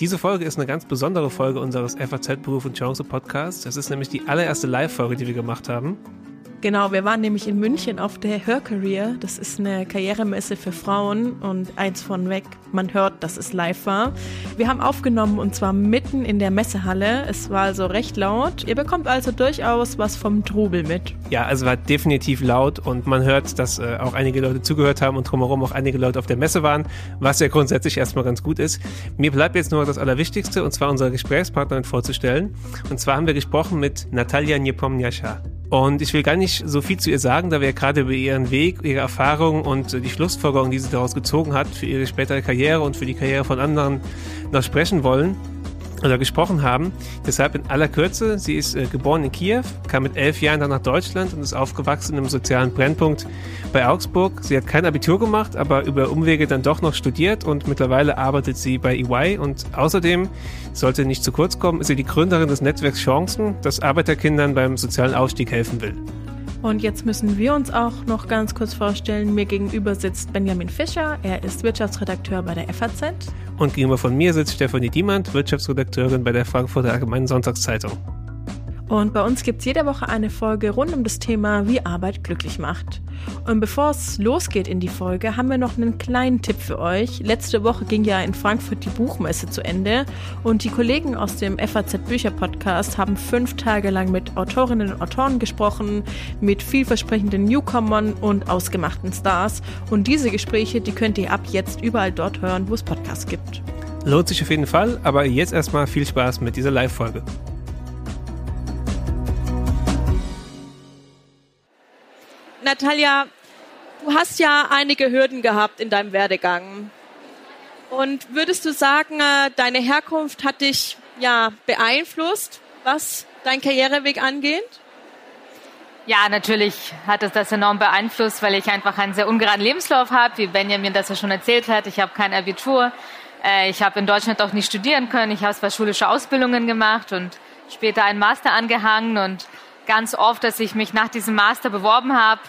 Diese Folge ist eine ganz besondere Folge unseres FAZ Beruf und Chance Podcasts. Es ist nämlich die allererste Live-Folge, die wir gemacht haben. Genau, wir waren nämlich in München auf der Her Career. Das ist eine Karrieremesse für Frauen und eins von weg, man hört, dass es live war. Wir haben aufgenommen und zwar mitten in der Messehalle. Es war also recht laut. Ihr bekommt also durchaus was vom Trubel mit. Ja, also war definitiv laut und man hört, dass äh, auch einige Leute zugehört haben und drumherum auch einige Leute auf der Messe waren, was ja grundsätzlich erstmal ganz gut ist. Mir bleibt jetzt nur das Allerwichtigste und zwar unsere Gesprächspartnerin vorzustellen. Und zwar haben wir gesprochen mit Natalia Niepomniascha. Und ich will gar nicht so viel zu ihr sagen, da wir gerade über ihren Weg, ihre Erfahrungen und die Schlussfolgerungen, die sie daraus gezogen hat, für ihre spätere Karriere und für die Karriere von anderen noch sprechen wollen oder gesprochen haben. Deshalb in aller Kürze, sie ist äh, geboren in Kiew, kam mit elf Jahren dann nach Deutschland und ist aufgewachsen im sozialen Brennpunkt bei Augsburg. Sie hat kein Abitur gemacht, aber über Umwege dann doch noch studiert und mittlerweile arbeitet sie bei EY und außerdem, sollte nicht zu kurz kommen, ist sie die Gründerin des Netzwerks Chancen, das Arbeiterkindern beim sozialen Aufstieg helfen will. Und jetzt müssen wir uns auch noch ganz kurz vorstellen. Mir gegenüber sitzt Benjamin Fischer. Er ist Wirtschaftsredakteur bei der FAZ. Und gegenüber von mir sitzt Stefanie Diemand, Wirtschaftsredakteurin bei der Frankfurter Allgemeinen Sonntagszeitung. Und bei uns gibt es jede Woche eine Folge rund um das Thema, wie Arbeit glücklich macht. Und bevor es losgeht in die Folge, haben wir noch einen kleinen Tipp für euch. Letzte Woche ging ja in Frankfurt die Buchmesse zu Ende und die Kollegen aus dem FAZ Bücher Podcast haben fünf Tage lang mit Autorinnen und Autoren gesprochen, mit vielversprechenden Newcomern und ausgemachten Stars. Und diese Gespräche, die könnt ihr ab jetzt überall dort hören, wo es Podcasts gibt. Lohnt sich auf jeden Fall, aber jetzt erstmal viel Spaß mit dieser Live-Folge. Natalia, du hast ja einige Hürden gehabt in deinem Werdegang. Und würdest du sagen, äh, deine Herkunft hat dich ja beeinflusst, was dein Karriereweg angeht? Ja, natürlich hat es das enorm beeinflusst, weil ich einfach einen sehr ungeraden Lebenslauf habe, wie Benjamin das ja schon erzählt hat. Ich habe kein Abitur. Äh, ich habe in Deutschland auch nicht studieren können. Ich habe zwar schulische Ausbildungen gemacht und später einen Master angehangen und ganz oft, dass ich mich nach diesem Master beworben habe,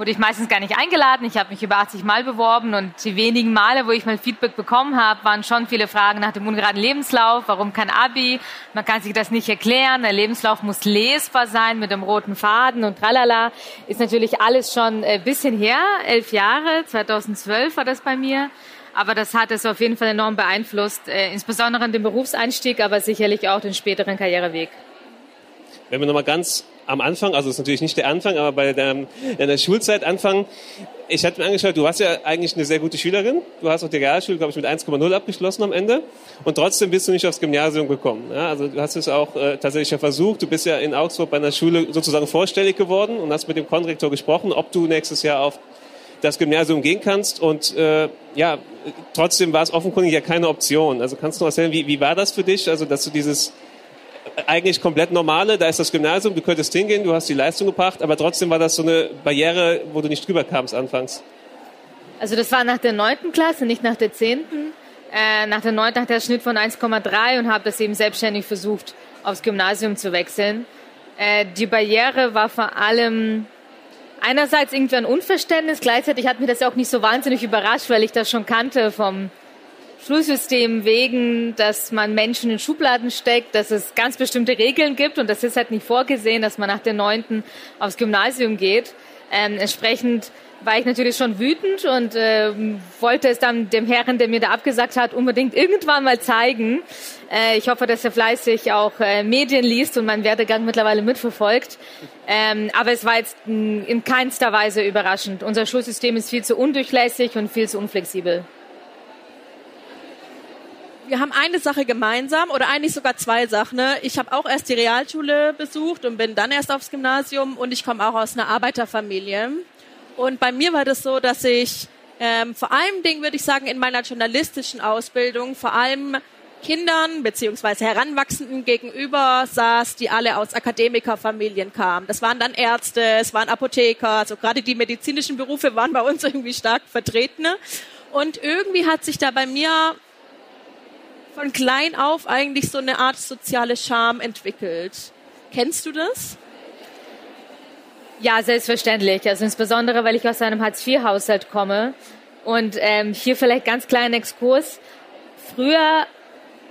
wurde ich meistens gar nicht eingeladen. Ich habe mich über 80 Mal beworben und die wenigen Male, wo ich mal Feedback bekommen habe, waren schon viele Fragen nach dem ungeraden Lebenslauf. Warum kein Abi? Man kann sich das nicht erklären. Der Lebenslauf muss lesbar sein mit dem roten Faden und tralala. Ist natürlich alles schon ein bisschen her, elf Jahre. 2012 war das bei mir. Aber das hat es auf jeden Fall enorm beeinflusst, äh, insbesondere den Berufseinstieg, aber sicherlich auch den späteren Karriereweg. Wenn wir nochmal ganz am Anfang, also ist natürlich nicht der Anfang, aber bei der, in der Schulzeit anfangen. Ich hatte mir angeschaut, du warst ja eigentlich eine sehr gute Schülerin. Du hast auch die Realschule, glaube ich, mit 1,0 abgeschlossen am Ende. Und trotzdem bist du nicht aufs Gymnasium gekommen. Ja, also du hast es auch äh, tatsächlich ja versucht. Du bist ja in Augsburg bei einer Schule sozusagen vorstellig geworden und hast mit dem Konrektor gesprochen, ob du nächstes Jahr auf das Gymnasium gehen kannst. Und äh, ja, trotzdem war es offenkundig ja keine Option. Also kannst du noch erzählen, wie, wie war das für dich? Also dass du dieses eigentlich komplett normale, da ist das Gymnasium, du könntest hingehen, du hast die Leistung gebracht, aber trotzdem war das so eine Barriere, wo du nicht drüber kamst anfangs. Also das war nach der neunten Klasse, nicht nach der zehnten. Äh, nach der neunten hatte ich Schnitt von 1,3 und habe das eben selbstständig versucht, aufs Gymnasium zu wechseln. Äh, die Barriere war vor allem einerseits irgendwie ein Unverständnis, gleichzeitig hat mich das auch nicht so wahnsinnig überrascht, weil ich das schon kannte vom Schulsystem wegen, dass man Menschen in Schubladen steckt, dass es ganz bestimmte Regeln gibt und das ist halt nicht vorgesehen, dass man nach der neunten aufs Gymnasium geht. Ähm, entsprechend war ich natürlich schon wütend und äh, wollte es dann dem Herrn, der mir da abgesagt hat, unbedingt irgendwann mal zeigen. Äh, ich hoffe, dass er fleißig auch äh, Medien liest und meinen Werdegang mittlerweile mitverfolgt. Ähm, aber es war jetzt in keinster Weise überraschend. Unser Schulsystem ist viel zu undurchlässig und viel zu unflexibel wir haben eine Sache gemeinsam oder eigentlich sogar zwei Sachen. Ne? Ich habe auch erst die Realschule besucht und bin dann erst aufs Gymnasium und ich komme auch aus einer Arbeiterfamilie. Und bei mir war das so, dass ich ähm, vor allem Dingen würde ich sagen in meiner journalistischen Ausbildung vor allem Kindern beziehungsweise Heranwachsenden gegenüber saß, die alle aus Akademikerfamilien kamen. Das waren dann Ärzte, es waren Apotheker, also gerade die medizinischen Berufe waren bei uns irgendwie stark vertreten. Und irgendwie hat sich da bei mir von klein auf eigentlich so eine Art soziale Scham entwickelt. Kennst du das? Ja, selbstverständlich. Also insbesondere, weil ich aus einem Hartz-IV-Haushalt komme. Und ähm, hier vielleicht ganz kleinen Exkurs. Früher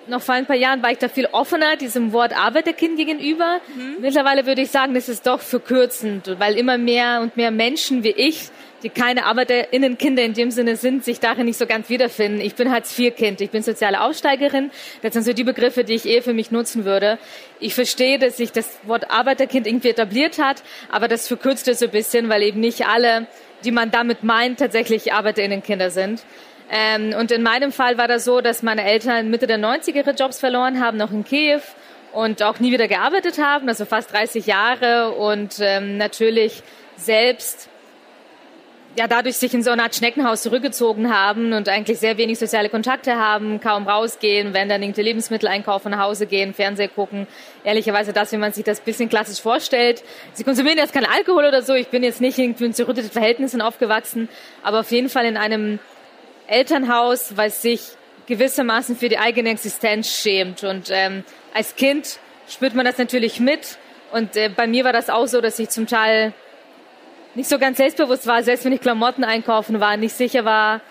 noch vor ein paar Jahren war ich da viel offener diesem Wort Arbeiterkind gegenüber. Mhm. Mittlerweile würde ich sagen, das ist doch verkürzend, weil immer mehr und mehr Menschen wie ich, die keine Arbeiterinnenkinder in dem Sinne sind, sich darin nicht so ganz wiederfinden. Ich bin Hartz-IV-Kind, ich bin soziale Aufsteigerin. Das sind so die Begriffe, die ich eher für mich nutzen würde. Ich verstehe, dass sich das Wort Arbeiterkind irgendwie etabliert hat, aber das verkürzt es so ein bisschen, weil eben nicht alle, die man damit meint, tatsächlich Arbeiterinnenkinder sind. Ähm, und in meinem Fall war das so, dass meine Eltern Mitte der 90er ihre Jobs verloren haben, noch in Kiew und auch nie wieder gearbeitet haben, also fast 30 Jahre und ähm, natürlich selbst ja dadurch sich in so eine Art Schneckenhaus zurückgezogen haben und eigentlich sehr wenig soziale Kontakte haben, kaum rausgehen, wenn dann irgendwie Lebensmittel einkaufen, nach Hause gehen, Fernseher gucken. Ehrlicherweise das, wie man sich das bisschen klassisch vorstellt. Sie konsumieren jetzt keinen Alkohol oder so. Ich bin jetzt nicht irgendwie in zerrütteten Verhältnissen aufgewachsen, aber auf jeden Fall in einem Elternhaus, was sich gewissermaßen für die eigene Existenz schämt. Und ähm, als Kind spürt man das natürlich mit. Und äh, bei mir war das auch so, dass ich zum Teil nicht so ganz selbstbewusst war, selbst wenn ich Klamotten einkaufen war, nicht sicher war,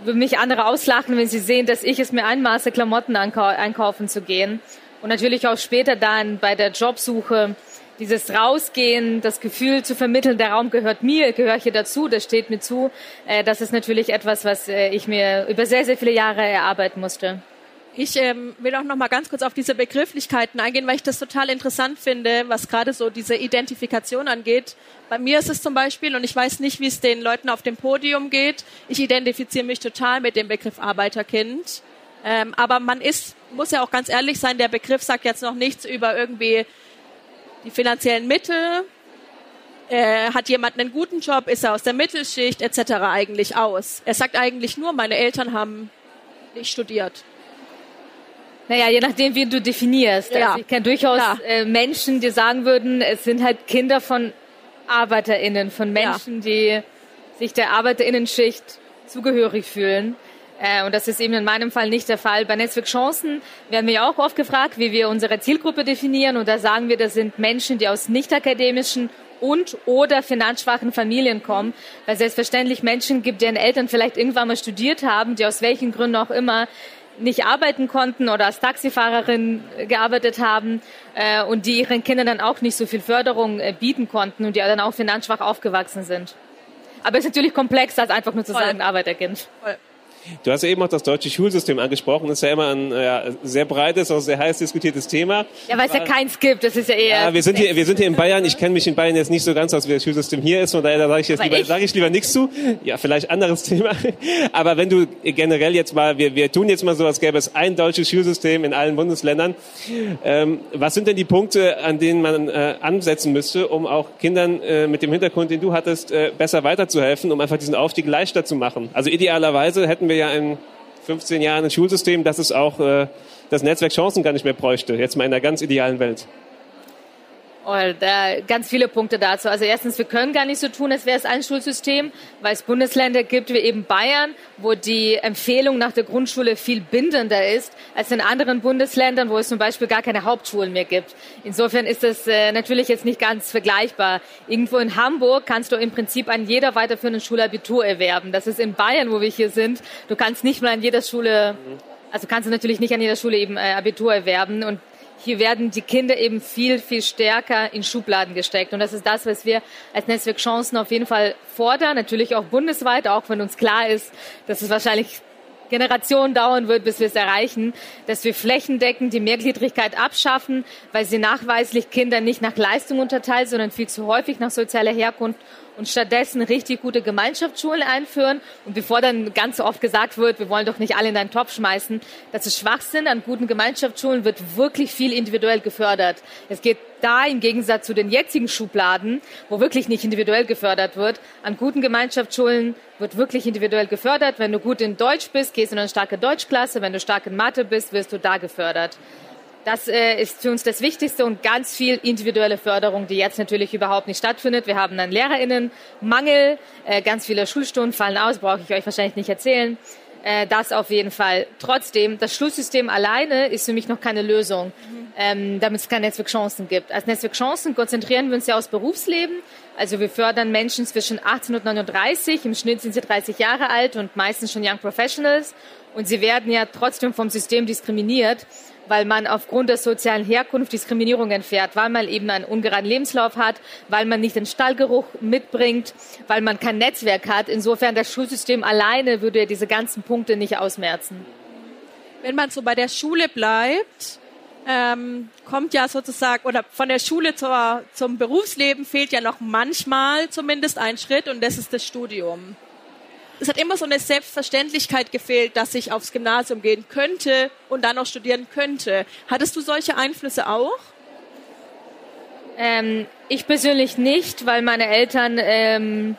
würde mich andere auslachen, wenn sie sehen, dass ich es mir einmaße, Klamotten einkaufen zu gehen. Und natürlich auch später dann bei der Jobsuche dieses Rausgehen, das Gefühl zu vermitteln, der Raum gehört mir, gehöre hier dazu, das steht mir zu, äh, das ist natürlich etwas, was äh, ich mir über sehr, sehr viele Jahre erarbeiten musste. Ich ähm, will auch noch mal ganz kurz auf diese Begrifflichkeiten eingehen, weil ich das total interessant finde, was gerade so diese Identifikation angeht. Bei mir ist es zum Beispiel, und ich weiß nicht, wie es den Leuten auf dem Podium geht, ich identifiziere mich total mit dem Begriff Arbeiterkind. Ähm, aber man ist, muss ja auch ganz ehrlich sein, der Begriff sagt jetzt noch nichts über irgendwie die finanziellen Mittel, äh, hat jemand einen guten Job, ist er aus der Mittelschicht etc. eigentlich aus. Er sagt eigentlich nur, meine Eltern haben nicht studiert. Naja, je nachdem, wie du definierst. Ja. Also ich kenne durchaus äh, Menschen, die sagen würden, es sind halt Kinder von ArbeiterInnen, von Menschen, ja. die sich der ArbeiterInnenschicht zugehörig fühlen. Äh, und das ist eben in meinem Fall nicht der Fall. Bei Netzwerk Chancen werden wir auch oft gefragt, wie wir unsere Zielgruppe definieren. Und da sagen wir, das sind Menschen, die aus nicht akademischen und oder finanzschwachen Familien kommen, weil selbstverständlich Menschen gibt, deren Eltern vielleicht irgendwann mal studiert haben, die aus welchen Gründen auch immer nicht arbeiten konnten oder als Taxifahrerin gearbeitet haben äh, und die ihren Kindern dann auch nicht so viel Förderung äh, bieten konnten und die dann auch finanzschwach aufgewachsen sind. Aber es ist natürlich komplexer als einfach nur zu Voll. sagen Arbeiterkind. Voll. Du hast ja eben auch das deutsche Schulsystem angesprochen. Das ist ja immer ein ja, sehr breites, auch sehr heiß diskutiertes Thema. Ja, weil es ja keins gibt. Das ist ja eher. Ja, wir sind hier, wir sind hier in Bayern. Ich kenne mich in Bayern jetzt nicht so ganz aus, wie das Schulsystem hier ist. Von daher sage ich jetzt lieber, ich. sage ich lieber nichts zu. Ja, vielleicht anderes Thema. Aber wenn du generell jetzt mal, wir, wir tun jetzt mal so, als gäbe es ein deutsches Schulsystem in allen Bundesländern. Ähm, was sind denn die Punkte, an denen man äh, ansetzen müsste, um auch Kindern äh, mit dem Hintergrund, den du hattest, äh, besser weiterzuhelfen, um einfach diesen Aufstieg leichter zu machen? Also idealerweise hätten wir wir ja in 15 Jahren ein Schulsystem, dass es auch äh, das Netzwerk Chancen gar nicht mehr bräuchte, jetzt mal in einer ganz idealen Welt. Oh, da ganz viele Punkte dazu. Also erstens, wir können gar nicht so tun, als wäre es ein Schulsystem, weil es Bundesländer gibt wie eben Bayern, wo die Empfehlung nach der Grundschule viel bindender ist als in anderen Bundesländern, wo es zum Beispiel gar keine Hauptschulen mehr gibt. Insofern ist das äh, natürlich jetzt nicht ganz vergleichbar. Irgendwo in Hamburg kannst du im Prinzip an jeder weiterführenden Schule Abitur erwerben. Das ist in Bayern, wo wir hier sind. Du kannst nicht mal an jeder Schule also kannst du natürlich nicht an jeder Schule eben äh, Abitur erwerben und hier werden die Kinder eben viel, viel stärker in Schubladen gesteckt. Und das ist das, was wir als Netzwerk Chancen auf jeden Fall fordern. Natürlich auch bundesweit, auch wenn uns klar ist, dass es wahrscheinlich Generationen dauern wird, bis wir es erreichen, dass wir flächendeckend die Mehrgliedrigkeit abschaffen, weil sie nachweislich Kinder nicht nach Leistung unterteilt, sondern viel zu häufig nach sozialer Herkunft und stattdessen richtig gute Gemeinschaftsschulen einführen. Und bevor dann ganz oft gesagt wird, wir wollen doch nicht alle in einen Topf schmeißen, das ist Schwachsinn. An guten Gemeinschaftsschulen wird wirklich viel individuell gefördert. Es geht da im Gegensatz zu den jetzigen Schubladen, wo wirklich nicht individuell gefördert wird, an guten Gemeinschaftsschulen wird wirklich individuell gefördert. Wenn du gut in Deutsch bist, gehst du in eine starke Deutschklasse. Wenn du stark in Mathe bist, wirst du da gefördert. Das äh, ist für uns das Wichtigste und ganz viel individuelle Förderung, die jetzt natürlich überhaupt nicht stattfindet. Wir haben einen Lehrerinnenmangel, äh, ganz viele Schulstunden fallen aus, brauche ich euch wahrscheinlich nicht erzählen. Äh, das auf jeden Fall. Trotzdem, das Schulsystem alleine ist für mich noch keine Lösung. Ähm, damit es keine Netzwerkchancen gibt. Als Netzwerkchancen konzentrieren wir uns ja aufs Berufsleben. Also wir fördern Menschen zwischen 18 und 39. Im Schnitt sind sie 30 Jahre alt und meistens schon Young Professionals. Und sie werden ja trotzdem vom System diskriminiert, weil man aufgrund der sozialen Herkunft Diskriminierung entfährt, weil man eben einen ungeraden Lebenslauf hat, weil man nicht den Stallgeruch mitbringt, weil man kein Netzwerk hat. Insofern das Schulsystem alleine würde diese ganzen Punkte nicht ausmerzen. Wenn man so bei der Schule bleibt, ähm, kommt ja sozusagen, oder von der Schule zur, zum Berufsleben fehlt ja noch manchmal zumindest ein Schritt und das ist das Studium. Es hat immer so eine Selbstverständlichkeit gefehlt, dass ich aufs Gymnasium gehen könnte und dann noch studieren könnte. Hattest du solche Einflüsse auch? Ähm, ich persönlich nicht, weil meine Eltern ähm,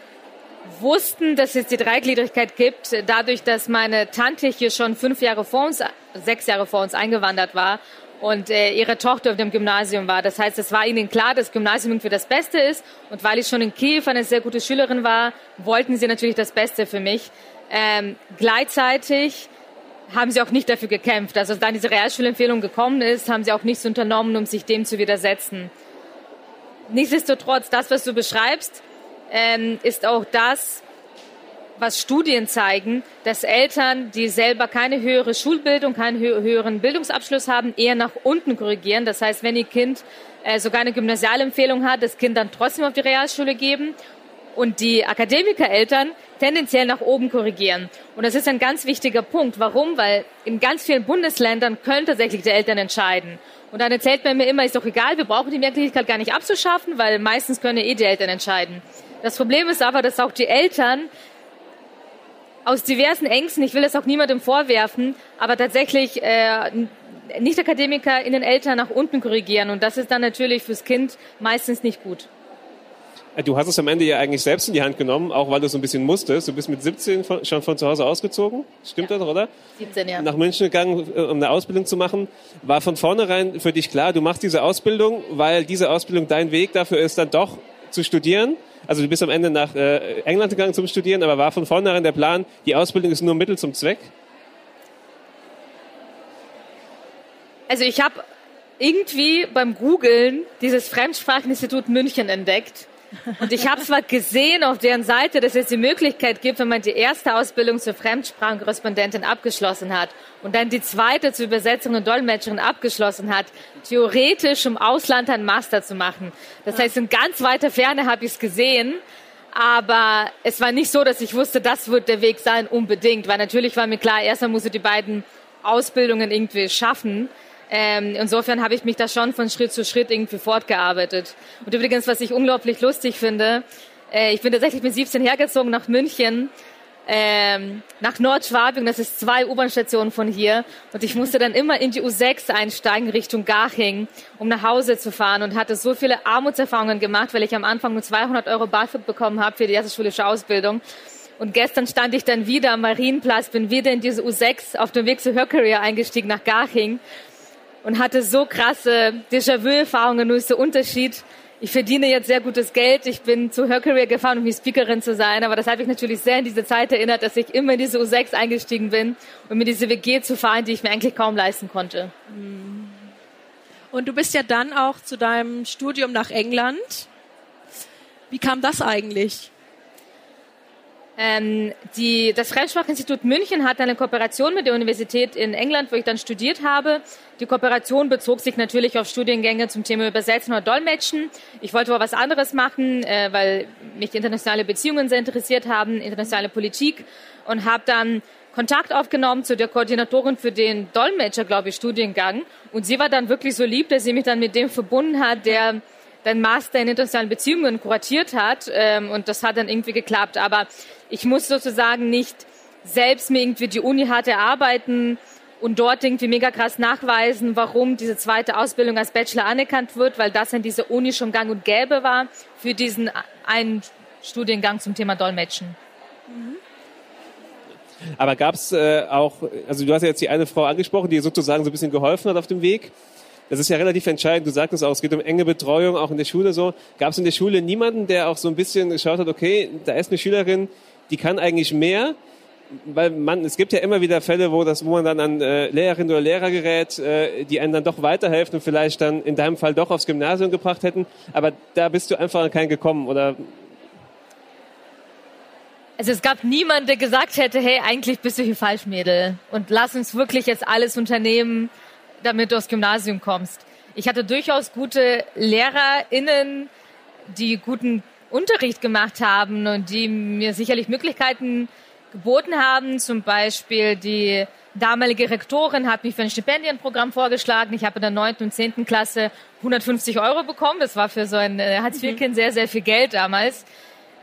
wussten, dass es die Dreigliedrigkeit gibt, dadurch, dass meine Tante hier schon fünf Jahre vor uns, sechs Jahre vor uns eingewandert war und äh, ihre Tochter auf dem Gymnasium war. Das heißt, es war ihnen klar, dass Gymnasium irgendwie das Beste ist. Und weil ich schon in Kiew eine sehr gute Schülerin war, wollten sie natürlich das Beste für mich. Ähm, gleichzeitig haben sie auch nicht dafür gekämpft. Also als dann diese Realschulempfehlung gekommen ist, haben sie auch nichts unternommen, um sich dem zu widersetzen. Nichtsdestotrotz, das, was du beschreibst, ähm, ist auch das, was Studien zeigen, dass Eltern, die selber keine höhere Schulbildung, keinen höheren Bildungsabschluss haben, eher nach unten korrigieren. Das heißt, wenn ihr Kind äh, sogar eine Gymnasialempfehlung hat, das Kind dann trotzdem auf die Realschule geben und die Akademikereltern tendenziell nach oben korrigieren. Und das ist ein ganz wichtiger Punkt. Warum? Weil in ganz vielen Bundesländern können tatsächlich die Eltern entscheiden. Und dann erzählt man mir immer, ist doch egal, wir brauchen die Mehrgliedrigkeit gar nicht abzuschaffen, weil meistens können eh die Eltern entscheiden. Das Problem ist aber, dass auch die Eltern aus diversen Ängsten, ich will das auch niemandem vorwerfen, aber tatsächlich äh, Nicht-Akademiker in den Eltern nach unten korrigieren. Und das ist dann natürlich fürs Kind meistens nicht gut. Äh, du hast es am Ende ja eigentlich selbst in die Hand genommen, auch weil du so ein bisschen musstest. Du bist mit 17 von, schon von zu Hause ausgezogen. Stimmt ja. das, oder? 17, ja. Nach München gegangen, äh, um eine Ausbildung zu machen. War von vornherein für dich klar, du machst diese Ausbildung, weil diese Ausbildung dein Weg dafür ist, dann doch zu studieren? Also du bist am Ende nach äh, England gegangen zum Studieren, aber war von vornherein der Plan, die Ausbildung ist nur Mittel zum Zweck? Also ich habe irgendwie beim Googlen dieses Fremdspracheninstitut München entdeckt und ich habe zwar gesehen auf deren Seite, dass es die Möglichkeit gibt, wenn man die erste Ausbildung zur Fremdsprachenkorrespondentin abgeschlossen hat und dann die zweite zur Übersetzerin und Dolmetscherin abgeschlossen hat, theoretisch im Ausland einen Master zu machen. Das heißt, in ganz weiter Ferne habe ich es gesehen, aber es war nicht so, dass ich wusste, das wird der Weg sein, unbedingt, weil natürlich war mir klar, erstmal musst du die beiden Ausbildungen irgendwie schaffen. Ähm, insofern habe ich mich da schon von Schritt zu Schritt irgendwie fortgearbeitet. Und übrigens, was ich unglaublich lustig finde, äh, ich bin tatsächlich mit 17 hergezogen nach München, ähm, nach Nordschwabing, das ist zwei U-Bahn-Stationen von hier. Und ich musste dann immer in die U6 einsteigen Richtung Garching, um nach Hause zu fahren und hatte so viele Armutserfahrungen gemacht, weil ich am Anfang nur 200 Euro BAföG bekommen habe für die erste schulische Ausbildung. Und gestern stand ich dann wieder am Marienplatz, bin wieder in diese U6 auf dem Weg zu Hörcareer eingestiegen nach Garching und hatte so krasse Déjà-vu-Erfahrungen, nur ist der Unterschied. Ich verdiene jetzt sehr gutes Geld. Ich bin zu Her Career gefahren, um hier Speakerin zu sein. Aber das hat mich natürlich sehr in diese Zeit erinnert, dass ich immer in diese U6 eingestiegen bin und mir diese WG zu fahren, die ich mir eigentlich kaum leisten konnte. Und du bist ja dann auch zu deinem Studium nach England. Wie kam das eigentlich? Ähm, die, das Fremdsprachinstitut München hat eine Kooperation mit der Universität in England, wo ich dann studiert habe. Die Kooperation bezog sich natürlich auf Studiengänge zum Thema Übersetzen oder Dolmetschen. Ich wollte aber was anderes machen, äh, weil mich internationale Beziehungen sehr interessiert haben, internationale Politik und habe dann Kontakt aufgenommen zu der Koordinatorin für den Dolmetscher, glaube ich, Studiengang. Und sie war dann wirklich so lieb, dass sie mich dann mit dem verbunden hat, der den Master in internationalen Beziehungen kuratiert hat. Ähm, und das hat dann irgendwie geklappt. Aber ich muss sozusagen nicht selbst mir irgendwie die Uni hart erarbeiten und dort irgendwie mega krass nachweisen, warum diese zweite Ausbildung als Bachelor anerkannt wird, weil das in dieser Uni schon gang und gäbe war für diesen einen Studiengang zum Thema Dolmetschen. Aber gab es äh, auch, also du hast ja jetzt die eine Frau angesprochen, die sozusagen so ein bisschen geholfen hat auf dem Weg. Das ist ja relativ entscheidend. Du sagtest auch, es geht um enge Betreuung, auch in der Schule so. Gab es in der Schule niemanden, der auch so ein bisschen geschaut hat, okay, da ist eine Schülerin, die kann eigentlich mehr, weil man, es gibt ja immer wieder Fälle, wo das, wo man dann an äh, Lehrerin oder Lehrer gerät, äh, die einem dann doch weiterhelfen und vielleicht dann in deinem Fall doch aufs Gymnasium gebracht hätten. Aber da bist du einfach an keinen gekommen, oder? Also es gab niemanden, der gesagt hätte, hey, eigentlich bist du hier falsch, Mädel. Und lass uns wirklich jetzt alles unternehmen, damit du aufs Gymnasium kommst. Ich hatte durchaus gute LehrerInnen, die guten Unterricht gemacht haben und die mir sicherlich Möglichkeiten geboten haben. Zum Beispiel die damalige Rektorin hat mich für ein Stipendienprogramm vorgeschlagen. Ich habe in der neunten und zehnten Klasse 150 Euro bekommen. Das war für so ein äh, Hartz-IV-Kind mhm. sehr, sehr viel Geld damals.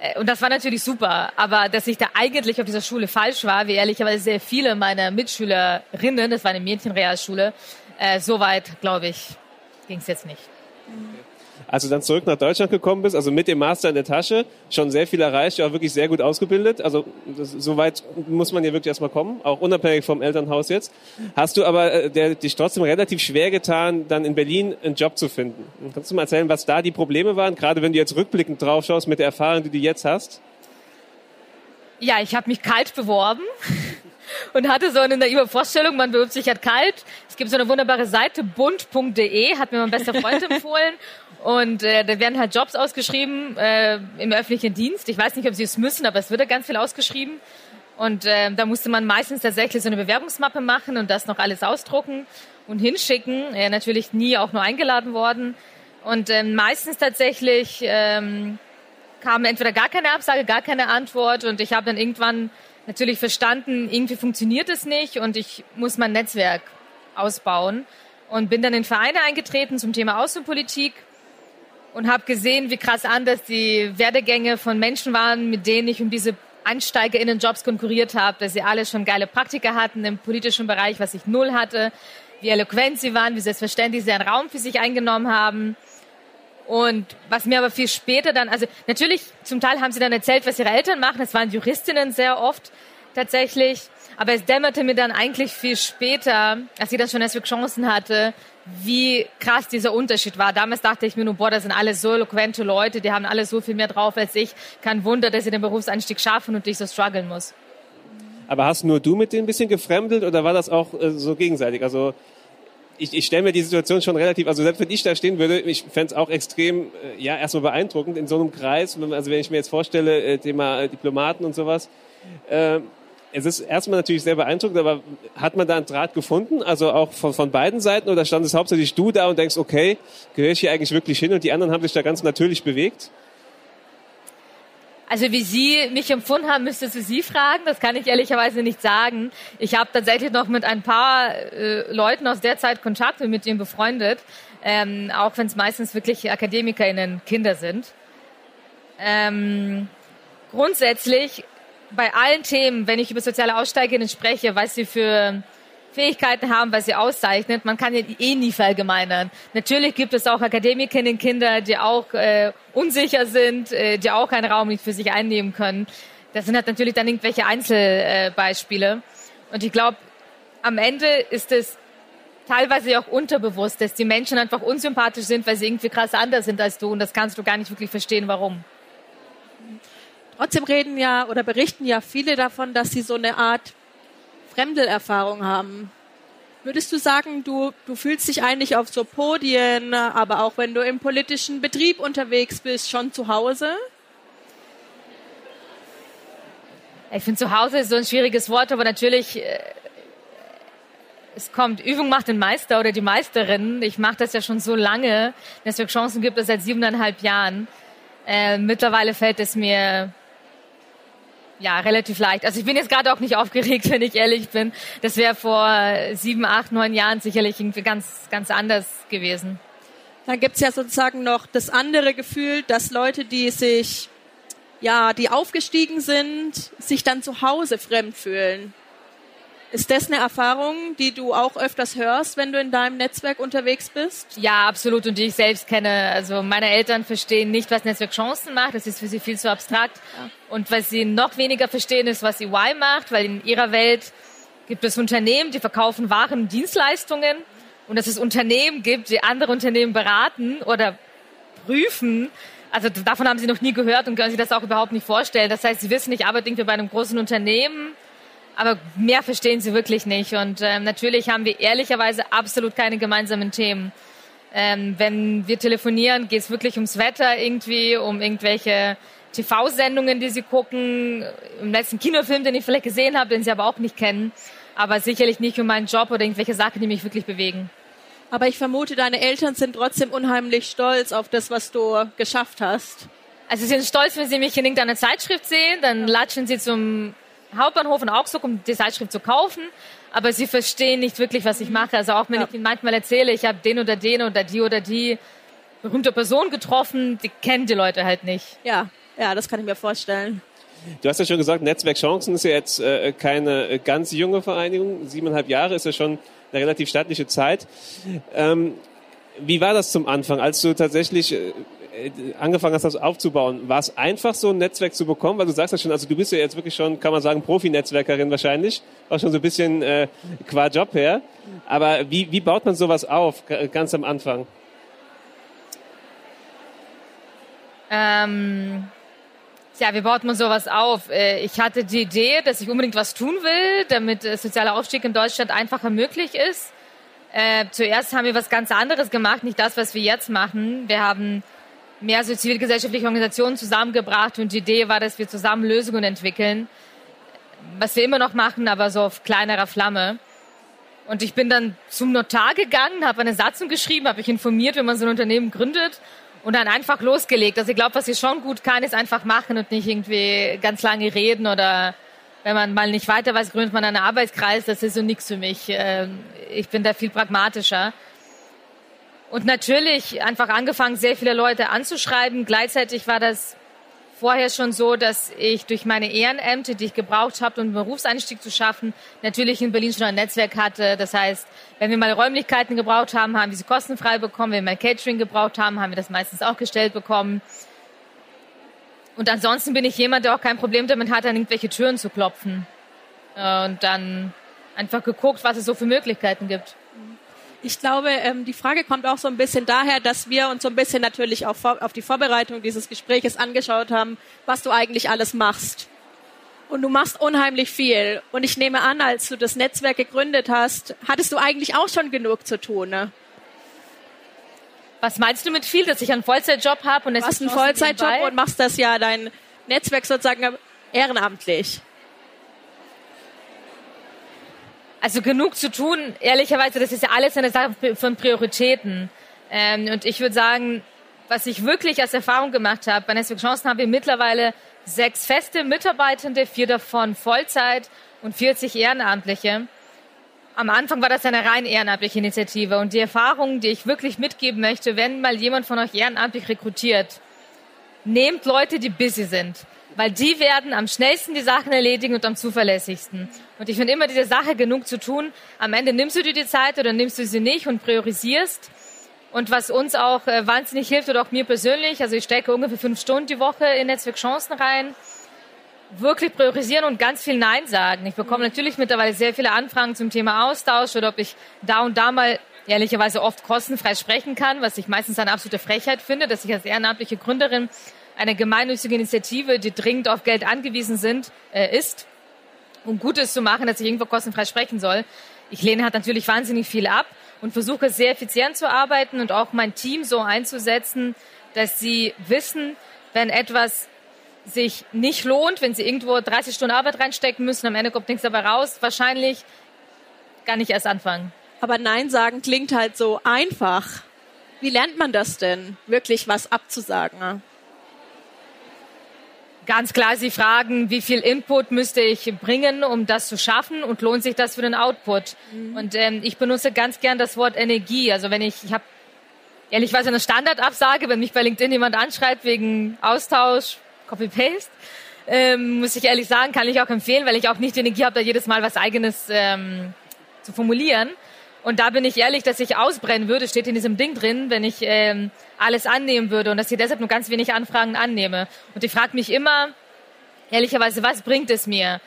Äh, und das war natürlich super. Aber dass ich da eigentlich auf dieser Schule falsch war, wie ehrlicherweise sehr viele meiner Mitschülerinnen, das war eine Mädchenrealschule, äh, so weit, glaube ich, ging es jetzt nicht. Als du dann zurück nach Deutschland gekommen bist, also mit dem Master in der Tasche, schon sehr viel erreicht, ja auch wirklich sehr gut ausgebildet. Also das, so weit muss man ja wirklich erstmal kommen, auch unabhängig vom Elternhaus jetzt. Hast du aber äh, der, dich trotzdem relativ schwer getan, dann in Berlin einen Job zu finden. Kannst du mal erzählen, was da die Probleme waren, gerade wenn du jetzt rückblickend drauf schaust mit der Erfahrung, die du jetzt hast? Ja, ich habe mich kalt beworben und hatte so eine naive Vorstellung, man bewirbt sich halt kalt. Es gibt so eine wunderbare Seite, bunt.de, hat mir mein bester Freund empfohlen. Und äh, da werden halt Jobs ausgeschrieben äh, im öffentlichen Dienst. Ich weiß nicht, ob sie es müssen, aber es wird ja ganz viel ausgeschrieben. Und äh, da musste man meistens tatsächlich so eine Bewerbungsmappe machen und das noch alles ausdrucken und hinschicken. Äh, natürlich nie auch nur eingeladen worden. Und äh, meistens tatsächlich ähm, kam entweder gar keine Absage, gar keine Antwort. Und ich habe dann irgendwann natürlich verstanden, irgendwie funktioniert es nicht und ich muss mein Netzwerk ausbauen. Und bin dann in Vereine eingetreten zum Thema Außenpolitik und habe gesehen, wie krass anders die Werdegänge von Menschen waren, mit denen ich um diese EinsteigerInnen-Jobs konkurriert habe, dass sie alle schon geile Praktika hatten im politischen Bereich, was ich null hatte, wie eloquent sie waren, wie selbstverständlich sie einen Raum für sich eingenommen haben. Und was mir aber viel später dann, also natürlich, zum Teil haben sie dann erzählt, was ihre Eltern machen. Es waren Juristinnen sehr oft tatsächlich. Aber es dämmerte mir dann eigentlich viel später, als ich dann schon erst Chancen hatte, wie krass dieser Unterschied war. Damals dachte ich mir nur, boah, das sind alles so eloquente Leute, die haben alle so viel mehr drauf als ich. Kein Wunder, dass sie den Berufseinstieg schaffen und ich so strugglen muss. Aber hast nur du mit denen ein bisschen gefremdelt oder war das auch äh, so gegenseitig? Also ich, ich stelle mir die Situation schon relativ, also selbst wenn ich da stehen würde, ich fände es auch extrem, äh, ja, erstmal beeindruckend in so einem Kreis, also wenn ich mir jetzt vorstelle, äh, Thema Diplomaten und sowas, äh, es ist erstmal natürlich sehr beeindruckend, aber hat man da einen Draht gefunden? Also auch von, von beiden Seiten oder stand es hauptsächlich du da und denkst, okay, gehöre ich hier eigentlich wirklich hin und die anderen haben sich da ganz natürlich bewegt? Also wie Sie mich empfunden haben, müsstest du Sie fragen. Das kann ich ehrlicherweise nicht sagen. Ich habe tatsächlich noch mit ein paar äh, Leuten aus der Zeit Kontakt und mit denen befreundet, ähm, auch wenn es meistens wirklich AkademikerInnen Kinder sind. Ähm, grundsätzlich bei allen Themen, wenn ich über soziale Aussteigerinnen spreche, was sie für Fähigkeiten haben, was sie auszeichnet, man kann ja eh nie verallgemeinern. Natürlich gibt es auch Akademikerinnen, Kinder, die auch äh, unsicher sind, äh, die auch keinen Raum nicht für sich einnehmen können. Das sind halt natürlich dann irgendwelche Einzelbeispiele. Und ich glaube, am Ende ist es teilweise auch unterbewusst, dass die Menschen einfach unsympathisch sind, weil sie irgendwie krass anders sind als du und das kannst du gar nicht wirklich verstehen, warum. Trotzdem reden ja oder berichten ja viele davon, dass sie so eine Art Fremdelerfahrung haben. Würdest du sagen, du, du fühlst dich eigentlich auf so Podien, aber auch wenn du im politischen Betrieb unterwegs bist, schon zu Hause? Ich finde, zu Hause ist so ein schwieriges Wort, aber natürlich, äh, es kommt, Übung macht den Meister oder die Meisterin. Ich mache das ja schon so lange, dass es Chancen gibt, es seit siebeneinhalb Jahren. Äh, mittlerweile fällt es mir ja, relativ leicht. Also ich bin jetzt gerade auch nicht aufgeregt, wenn ich ehrlich bin. Das wäre vor sieben, acht, neun Jahren sicherlich irgendwie ganz, ganz anders gewesen. Dann gibt's ja sozusagen noch das andere Gefühl, dass Leute, die sich, ja, die aufgestiegen sind, sich dann zu Hause fremd fühlen. Ist das eine Erfahrung, die du auch öfters hörst, wenn du in deinem Netzwerk unterwegs bist? Ja, absolut und die ich selbst kenne. Also meine Eltern verstehen nicht, was Netzwerk Chancen macht. Das ist für sie viel zu abstrakt. Ja. Und was sie noch weniger verstehen, ist, was EY macht, weil in ihrer Welt gibt es Unternehmen, die verkaufen Waren und Dienstleistungen und dass es Unternehmen gibt, die andere Unternehmen beraten oder prüfen. Also davon haben sie noch nie gehört und können sich das auch überhaupt nicht vorstellen. Das heißt, sie wissen, ich arbeite irgendwie bei einem großen Unternehmen aber mehr verstehen sie wirklich nicht. Und ähm, natürlich haben wir ehrlicherweise absolut keine gemeinsamen Themen. Ähm, wenn wir telefonieren, geht es wirklich ums Wetter irgendwie, um irgendwelche TV-Sendungen, die sie gucken, im letzten Kinofilm, den ich vielleicht gesehen habe, den sie aber auch nicht kennen, aber sicherlich nicht um meinen Job oder irgendwelche Sachen, die mich wirklich bewegen. Aber ich vermute, deine Eltern sind trotzdem unheimlich stolz auf das, was du geschafft hast. Also sie sind stolz, wenn sie mich in irgendeiner Zeitschrift sehen, dann latschen sie zum Hauptbahnhof in Augsburg, um die Zeitschrift zu kaufen. Aber sie verstehen nicht wirklich, was ich mache. Also auch wenn ja. ich ihnen manchmal erzähle, ich habe den oder den oder die oder die berühmte Person getroffen, die kennen die Leute halt nicht. Ja, ja, das kann ich mir vorstellen. Du hast ja schon gesagt, Netzwerk Chancen ist ja jetzt äh, keine ganz junge Vereinigung. Siebeneinhalb Jahre ist ja schon eine relativ stattliche Zeit. Ähm, wie war das zum Anfang, als du tatsächlich äh, angefangen hast, das aufzubauen? War es einfach, so ein Netzwerk zu bekommen? Weil du sagst ja schon, also du bist ja jetzt wirklich schon, kann man sagen, Profi-Netzwerkerin wahrscheinlich. Auch schon so ein bisschen äh, qua Job her. Aber wie, wie baut man sowas auf, ganz am Anfang? Ähm, ja, wie baut man sowas auf? Äh, ich hatte die Idee, dass ich unbedingt was tun will, damit sozialer Aufstieg in Deutschland einfacher möglich ist. Äh, zuerst haben wir was ganz anderes gemacht, nicht das, was wir jetzt machen. Wir haben mehr so zivilgesellschaftliche Organisationen zusammengebracht und die Idee war, dass wir zusammen Lösungen entwickeln, was wir immer noch machen, aber so auf kleinerer Flamme. Und ich bin dann zum Notar gegangen, habe eine Satzung geschrieben, habe mich informiert, wie man so ein Unternehmen gründet und dann einfach losgelegt. Also ich glaube, was ich schon gut kann, ist einfach machen und nicht irgendwie ganz lange reden oder wenn man mal nicht weiter weiß, gründet man einen Arbeitskreis. Das ist so nichts für mich. Ähm, ich bin da viel pragmatischer. Und natürlich einfach angefangen, sehr viele Leute anzuschreiben. Gleichzeitig war das vorher schon so, dass ich durch meine Ehrenämter, die ich gebraucht habe, um einen Berufseinstieg zu schaffen, natürlich in Berlin schon ein Netzwerk hatte. Das heißt, wenn wir mal Räumlichkeiten gebraucht haben, haben wir sie kostenfrei bekommen. Wenn wir mal Catering gebraucht haben, haben wir das meistens auch gestellt bekommen. Und ansonsten bin ich jemand, der auch kein Problem damit hat, an irgendwelche Türen zu klopfen. Und dann einfach geguckt, was es so für Möglichkeiten gibt. Ich glaube, ähm, die Frage kommt auch so ein bisschen daher, dass wir uns so ein bisschen natürlich auch auf die Vorbereitung dieses Gespräches angeschaut haben, was du eigentlich alles machst. Und du machst unheimlich viel. Und ich nehme an, als du das Netzwerk gegründet hast, hattest du eigentlich auch schon genug zu tun. Ne? Was meinst du mit viel, dass ich einen Vollzeitjob habe und es du hast einen Vollzeitjob und machst das ja dein Netzwerk sozusagen ehrenamtlich? Also genug zu tun, ehrlicherweise, das ist ja alles eine Sache von Prioritäten. Ähm, und ich würde sagen, was ich wirklich als Erfahrung gemacht habe, bei Netzwerk Chancen haben wir mittlerweile sechs feste Mitarbeitende, vier davon Vollzeit und 40 Ehrenamtliche. Am Anfang war das eine rein ehrenamtliche Initiative und die Erfahrung, die ich wirklich mitgeben möchte, wenn mal jemand von euch ehrenamtlich rekrutiert, nehmt Leute, die busy sind weil die werden am schnellsten die Sachen erledigen und am zuverlässigsten. Und ich finde immer diese Sache genug zu tun. Am Ende nimmst du dir die Zeit oder nimmst du sie nicht und priorisierst. Und was uns auch äh, wahnsinnig hilft oder auch mir persönlich, also ich stecke ungefähr fünf Stunden die Woche in Netzwerk Chancen rein, wirklich priorisieren und ganz viel Nein sagen. Ich bekomme natürlich mittlerweile sehr viele Anfragen zum Thema Austausch oder ob ich da und da mal ehrlicherweise oft kostenfrei sprechen kann, was ich meistens eine absolute Frechheit finde, dass ich als ehrenamtliche Gründerin eine gemeinnützige Initiative, die dringend auf Geld angewiesen sind, äh, ist, um Gutes zu machen, dass ich irgendwo kostenfrei sprechen soll. Ich lehne halt natürlich wahnsinnig viel ab und versuche sehr effizient zu arbeiten und auch mein Team so einzusetzen, dass sie wissen, wenn etwas sich nicht lohnt, wenn sie irgendwo 30 Stunden Arbeit reinstecken müssen, am Ende kommt nichts dabei raus, wahrscheinlich gar nicht erst anfangen. Aber Nein sagen klingt halt so einfach. Wie lernt man das denn, wirklich was abzusagen? Ganz klar, Sie fragen, wie viel Input müsste ich bringen, um das zu schaffen und lohnt sich das für den Output? Mhm. Und ähm, ich benutze ganz gern das Wort Energie. Also wenn ich, ich habe ehrlicherweise eine Standardabsage, wenn mich bei LinkedIn jemand anschreibt wegen Austausch, Copy-Paste, ähm, muss ich ehrlich sagen, kann ich auch empfehlen, weil ich auch nicht die Energie habe, da jedes Mal was Eigenes ähm, zu formulieren. Und da bin ich ehrlich, dass ich ausbrennen würde, steht in diesem Ding drin, wenn ich ähm, alles annehmen würde und dass ich deshalb nur ganz wenig Anfragen annehme. Und ich frage mich immer, ehrlicherweise, was bringt es mir?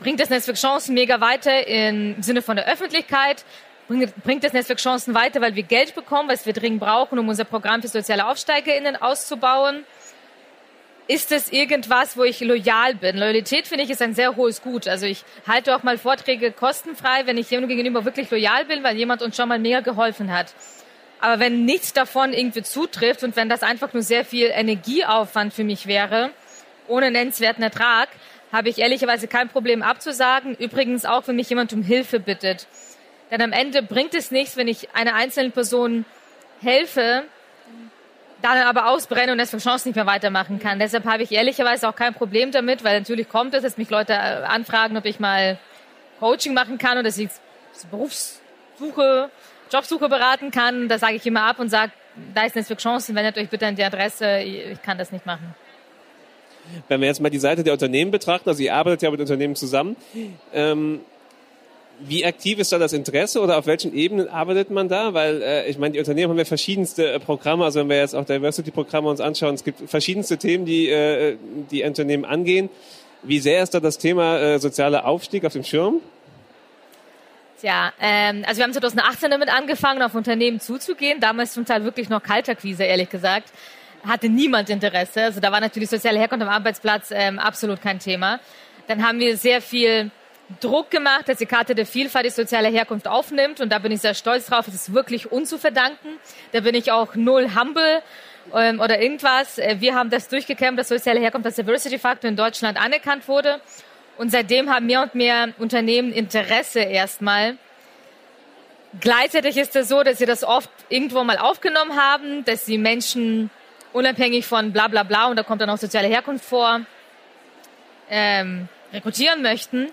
Bringt das Netzwerk Chancen mega weiter im Sinne von der Öffentlichkeit? Bringt, bringt das Netzwerk Chancen weiter, weil wir Geld bekommen, was wir dringend brauchen, um unser Programm für soziale AufsteigerInnen auszubauen? Ist es irgendwas, wo ich loyal bin? Loyalität finde ich ist ein sehr hohes Gut. Also ich halte auch mal Vorträge kostenfrei, wenn ich jemandem gegenüber wirklich loyal bin, weil jemand uns schon mal mega geholfen hat. Aber wenn nichts davon irgendwie zutrifft und wenn das einfach nur sehr viel Energieaufwand für mich wäre, ohne nennenswerten Ertrag, habe ich ehrlicherweise kein Problem abzusagen. Übrigens auch, wenn mich jemand um Hilfe bittet. Denn am Ende bringt es nichts, wenn ich einer einzelnen Person helfe, dann aber ausbrenne und es für Chancen nicht mehr weitermachen kann. Deshalb habe ich ehrlicherweise auch kein Problem damit, weil natürlich kommt es, dass mich Leute äh, anfragen, ob ich mal Coaching machen kann oder dass ich Berufssuche, Jobsuche beraten kann. Da sage ich immer ab und sage, da ist für Chancen, wendet euch bitte an die Adresse, ich kann das nicht machen. Wenn wir jetzt mal die Seite der Unternehmen betrachten, also ihr arbeitet ja mit Unternehmen zusammen, ähm, wie aktiv ist da das Interesse oder auf welchen Ebenen arbeitet man da? Weil äh, ich meine, die Unternehmen haben ja verschiedenste äh, Programme. Also wenn wir jetzt auch Diversity-Programme uns anschauen, es gibt verschiedenste Themen, die äh, die Unternehmen angehen. Wie sehr ist da das Thema äh, sozialer Aufstieg auf dem Schirm? Ja, ähm, also wir haben 2018 damit angefangen, auf Unternehmen zuzugehen. Damals zum Teil wirklich noch Kalterquise, ehrlich gesagt. Hatte niemand Interesse. Also da war natürlich soziale Herkunft am Arbeitsplatz ähm, absolut kein Thema. Dann haben wir sehr viel Druck gemacht, dass die Karte der Vielfalt die soziale Herkunft aufnimmt. Und da bin ich sehr stolz drauf. Es ist wirklich uns zu verdanken. Da bin ich auch null humble ähm, oder irgendwas. Äh, wir haben das durchgekämpft, dass soziale Herkunft als Diversity Factor in Deutschland anerkannt wurde. Und seitdem haben mehr und mehr Unternehmen Interesse erstmal. Gleichzeitig ist es so, dass sie das oft irgendwo mal aufgenommen haben, dass sie Menschen unabhängig von bla bla bla, und da kommt dann auch soziale Herkunft vor, ähm, rekrutieren möchten.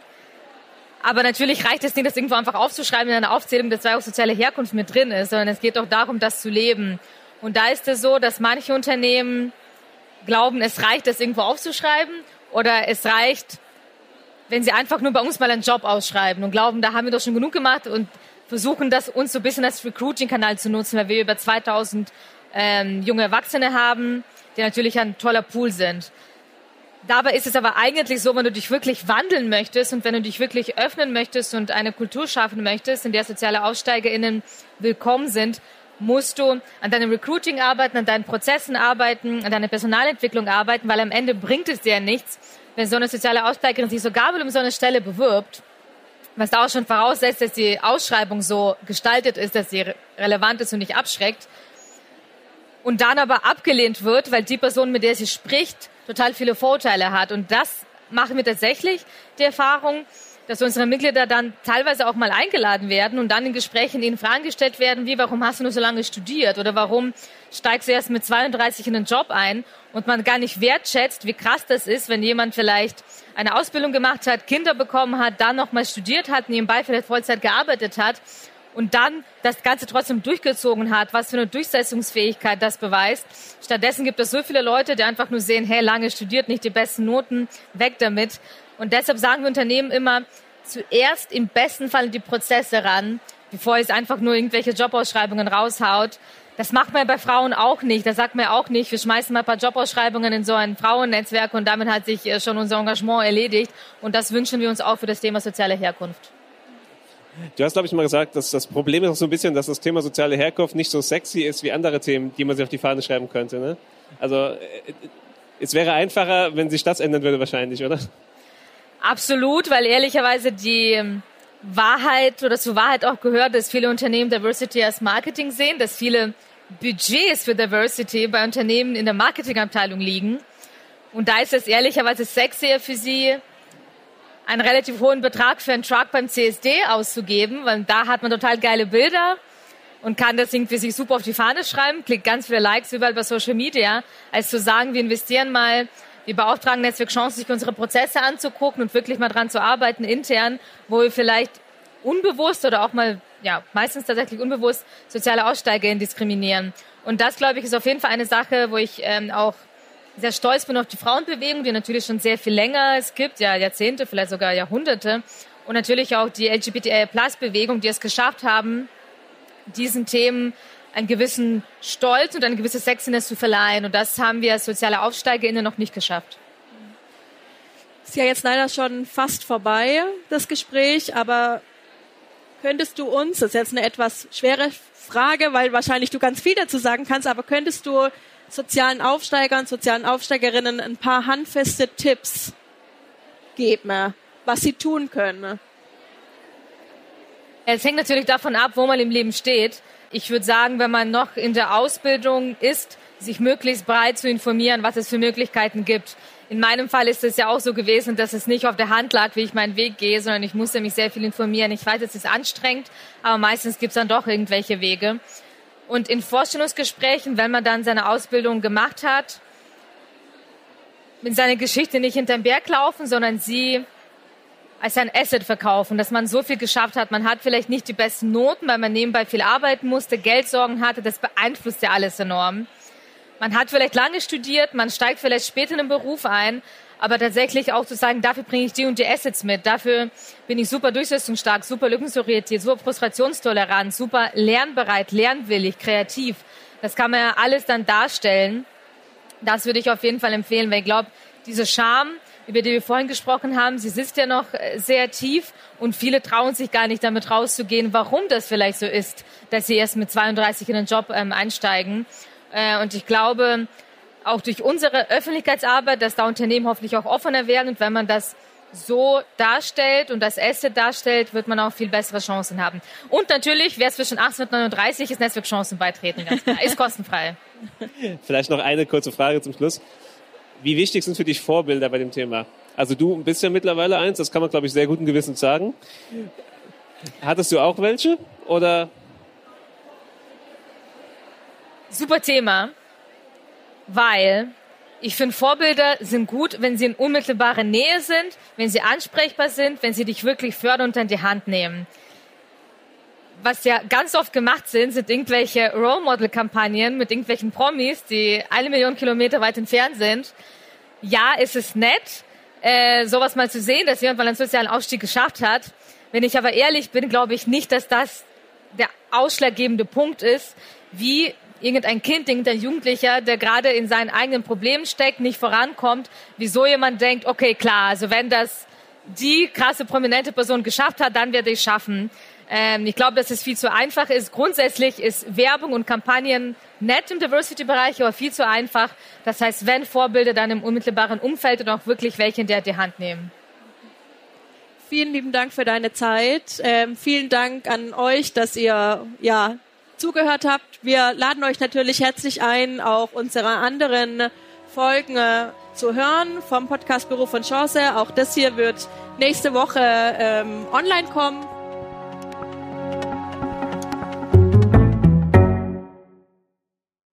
Aber natürlich reicht es nicht, das irgendwo einfach aufzuschreiben in einer Aufzählung, dass auch soziale Herkunft mit drin ist, sondern es geht auch darum, das zu leben. Und da ist es so, dass manche Unternehmen glauben, es reicht, das irgendwo aufzuschreiben oder es reicht, wenn sie einfach nur bei uns mal einen Job ausschreiben und glauben, da haben wir doch schon genug gemacht und versuchen das uns so ein bisschen als Recruiting-Kanal zu nutzen, weil wir über 2000 ähm, junge Erwachsene haben, die natürlich ein toller Pool sind. Dabei ist es aber eigentlich so, wenn du dich wirklich wandeln möchtest und wenn du dich wirklich öffnen möchtest und eine Kultur schaffen möchtest, in der soziale AussteigerInnen willkommen sind, musst du an deinem Recruiting arbeiten, an deinen Prozessen arbeiten, an deiner Personalentwicklung arbeiten, weil am Ende bringt es dir nichts, wenn so eine soziale Aussteigerin sich sogar um so eine Stelle bewirbt, was da auch schon voraussetzt, dass die Ausschreibung so gestaltet ist, dass sie relevant ist und nicht abschreckt, und dann aber abgelehnt wird, weil die Person, mit der sie spricht, total viele Vorteile hat. Und das machen wir tatsächlich die Erfahrung, dass unsere Mitglieder dann teilweise auch mal eingeladen werden und dann in Gesprächen ihnen Fragen gestellt werden, wie, warum hast du nur so lange studiert? Oder warum steigst du erst mit 32 in den Job ein? Und man gar nicht wertschätzt, wie krass das ist, wenn jemand vielleicht eine Ausbildung gemacht hat, Kinder bekommen hat, dann nochmal studiert hat, nebenbei vielleicht Vollzeit gearbeitet hat und dann das Ganze trotzdem durchgezogen hat, was für eine Durchsetzungsfähigkeit das beweist. Stattdessen gibt es so viele Leute, die einfach nur sehen, hey, lange studiert, nicht die besten Noten, weg damit. Und deshalb sagen wir Unternehmen immer, zuerst im besten Fall die Prozesse ran, bevor es einfach nur irgendwelche Jobausschreibungen raushaut. Das macht man bei Frauen auch nicht. Das sagt man auch nicht. Wir schmeißen mal ein paar Jobausschreibungen in so ein Frauennetzwerk und damit hat sich äh, schon unser Engagement erledigt. Und das wünschen wir uns auch für das Thema soziale Herkunft. Du hast, glaube ich, mal gesagt, dass das Problem ist auch so ein bisschen, dass das Thema soziale Herkunft nicht so sexy ist wie andere Themen, die man sich auf die Fahne schreiben könnte. Ne? Also äh, es wäre einfacher, wenn sich das ändern würde wahrscheinlich, oder? Absolut, weil ehrlicherweise die ähm, Wahrheit oder zur Wahrheit auch gehört, dass viele Unternehmen Diversity als Marketing sehen, dass viele Budgets für Diversity bei Unternehmen in der Marketingabteilung liegen. Und da ist es ehrlicherweise sexier für sie, einen relativ hohen Betrag für einen Truck beim CSD auszugeben, weil da hat man total geile Bilder und kann das irgendwie sich super auf die Fahne schreiben, kriegt ganz viele Likes überall bei Social Media, als zu sagen, wir investieren mal, wir beauftragen Netzwerk Chancen, sich unsere Prozesse anzugucken und wirklich mal dran zu arbeiten intern, wo wir vielleicht unbewusst oder auch mal, ja, meistens tatsächlich unbewusst soziale Aussteiger diskriminieren. Und das, glaube ich, ist auf jeden Fall eine Sache, wo ich ähm, auch sehr stolz bin auf die Frauenbewegung, die natürlich schon sehr viel länger es gibt, ja Jahrzehnte, vielleicht sogar Jahrhunderte. Und natürlich auch die LGBTI-Plus-Bewegung, die es geschafft haben, diesen Themen einen gewissen Stolz und eine gewisse Sexiness zu verleihen. Und das haben wir als soziale AufsteigerInnen noch nicht geschafft. Ist ja jetzt leider schon fast vorbei, das Gespräch, aber könntest du uns, das ist jetzt eine etwas schwere Frage, weil wahrscheinlich du ganz viel dazu sagen kannst, aber könntest du sozialen Aufsteigern, sozialen Aufsteigerinnen ein paar handfeste Tipps geben, was sie tun können? Es hängt natürlich davon ab, wo man im Leben steht. Ich würde sagen, wenn man noch in der Ausbildung ist, sich möglichst breit zu informieren, was es für Möglichkeiten gibt. In meinem Fall ist es ja auch so gewesen, dass es nicht auf der Hand lag, wie ich meinen Weg gehe, sondern ich musste mich sehr viel informieren. Ich weiß, es ist anstrengend, aber meistens gibt es dann doch irgendwelche Wege. Und in Vorstellungsgesprächen, wenn man dann seine Ausbildung gemacht hat, mit seiner Geschichte nicht hinterm Berg laufen, sondern sie als ein Asset verkaufen, dass man so viel geschafft hat. Man hat vielleicht nicht die besten Noten, weil man nebenbei viel arbeiten musste, Geldsorgen hatte. Das beeinflusst ja alles enorm. Man hat vielleicht lange studiert, man steigt vielleicht später in den Beruf ein, aber tatsächlich auch zu sagen, dafür bringe ich die und die Assets mit, dafür bin ich super durchsetzungsstark, super lückensorientiert, super frustrationstolerant, super lernbereit, lernwillig, kreativ. Das kann man ja alles dann darstellen. Das würde ich auf jeden Fall empfehlen, weil ich glaube, diese Scham, über die wir vorhin gesprochen haben, sie sitzt ja noch äh, sehr tief und viele trauen sich gar nicht damit rauszugehen, warum das vielleicht so ist, dass sie erst mit 32 in den Job ähm, einsteigen. Äh, und ich glaube, auch durch unsere Öffentlichkeitsarbeit, dass da Unternehmen hoffentlich auch offener werden und wenn man das so darstellt und das Asset darstellt, wird man auch viel bessere Chancen haben. Und natürlich, wer zwischen 18 und 39 ist, Netzwerkchancen beitreten, ganz klar. Ist kostenfrei. Vielleicht noch eine kurze Frage zum Schluss. Wie wichtig sind für dich Vorbilder bei dem Thema? Also du bist ja mittlerweile eins, das kann man, glaube ich, sehr guten Gewissens sagen. Hattest du auch welche? Oder? Super Thema, weil ich finde, Vorbilder sind gut, wenn sie in unmittelbarer Nähe sind, wenn sie ansprechbar sind, wenn sie dich wirklich fördern und an die Hand nehmen. Was ja ganz oft gemacht sind, sind irgendwelche Role Model Kampagnen mit irgendwelchen Promis, die eine Million Kilometer weit entfernt sind. Ja, es ist nett, äh, sowas mal zu sehen, dass jemand mal einen sozialen Aufstieg geschafft hat. Wenn ich aber ehrlich bin, glaube ich nicht, dass das der ausschlaggebende Punkt ist, wie irgendein Kind, irgendein Jugendlicher, der gerade in seinen eigenen Problemen steckt, nicht vorankommt, wieso jemand denkt, okay, klar, also wenn das die krasse prominente Person geschafft hat, dann werde ich schaffen. Ähm, ich glaube, dass es viel zu einfach ist. Grundsätzlich ist Werbung und Kampagnen nett im Diversity-Bereich, aber viel zu einfach. Das heißt, wenn Vorbilder dann im unmittelbaren Umfeld und auch wirklich welche in der die Hand nehmen. Vielen lieben Dank für deine Zeit. Ähm, vielen Dank an euch, dass ihr ja zugehört habt. Wir laden euch natürlich herzlich ein, auch unsere anderen Folgen äh, zu hören vom Podcast Büro von Chance. Auch das hier wird nächste Woche ähm, online kommen.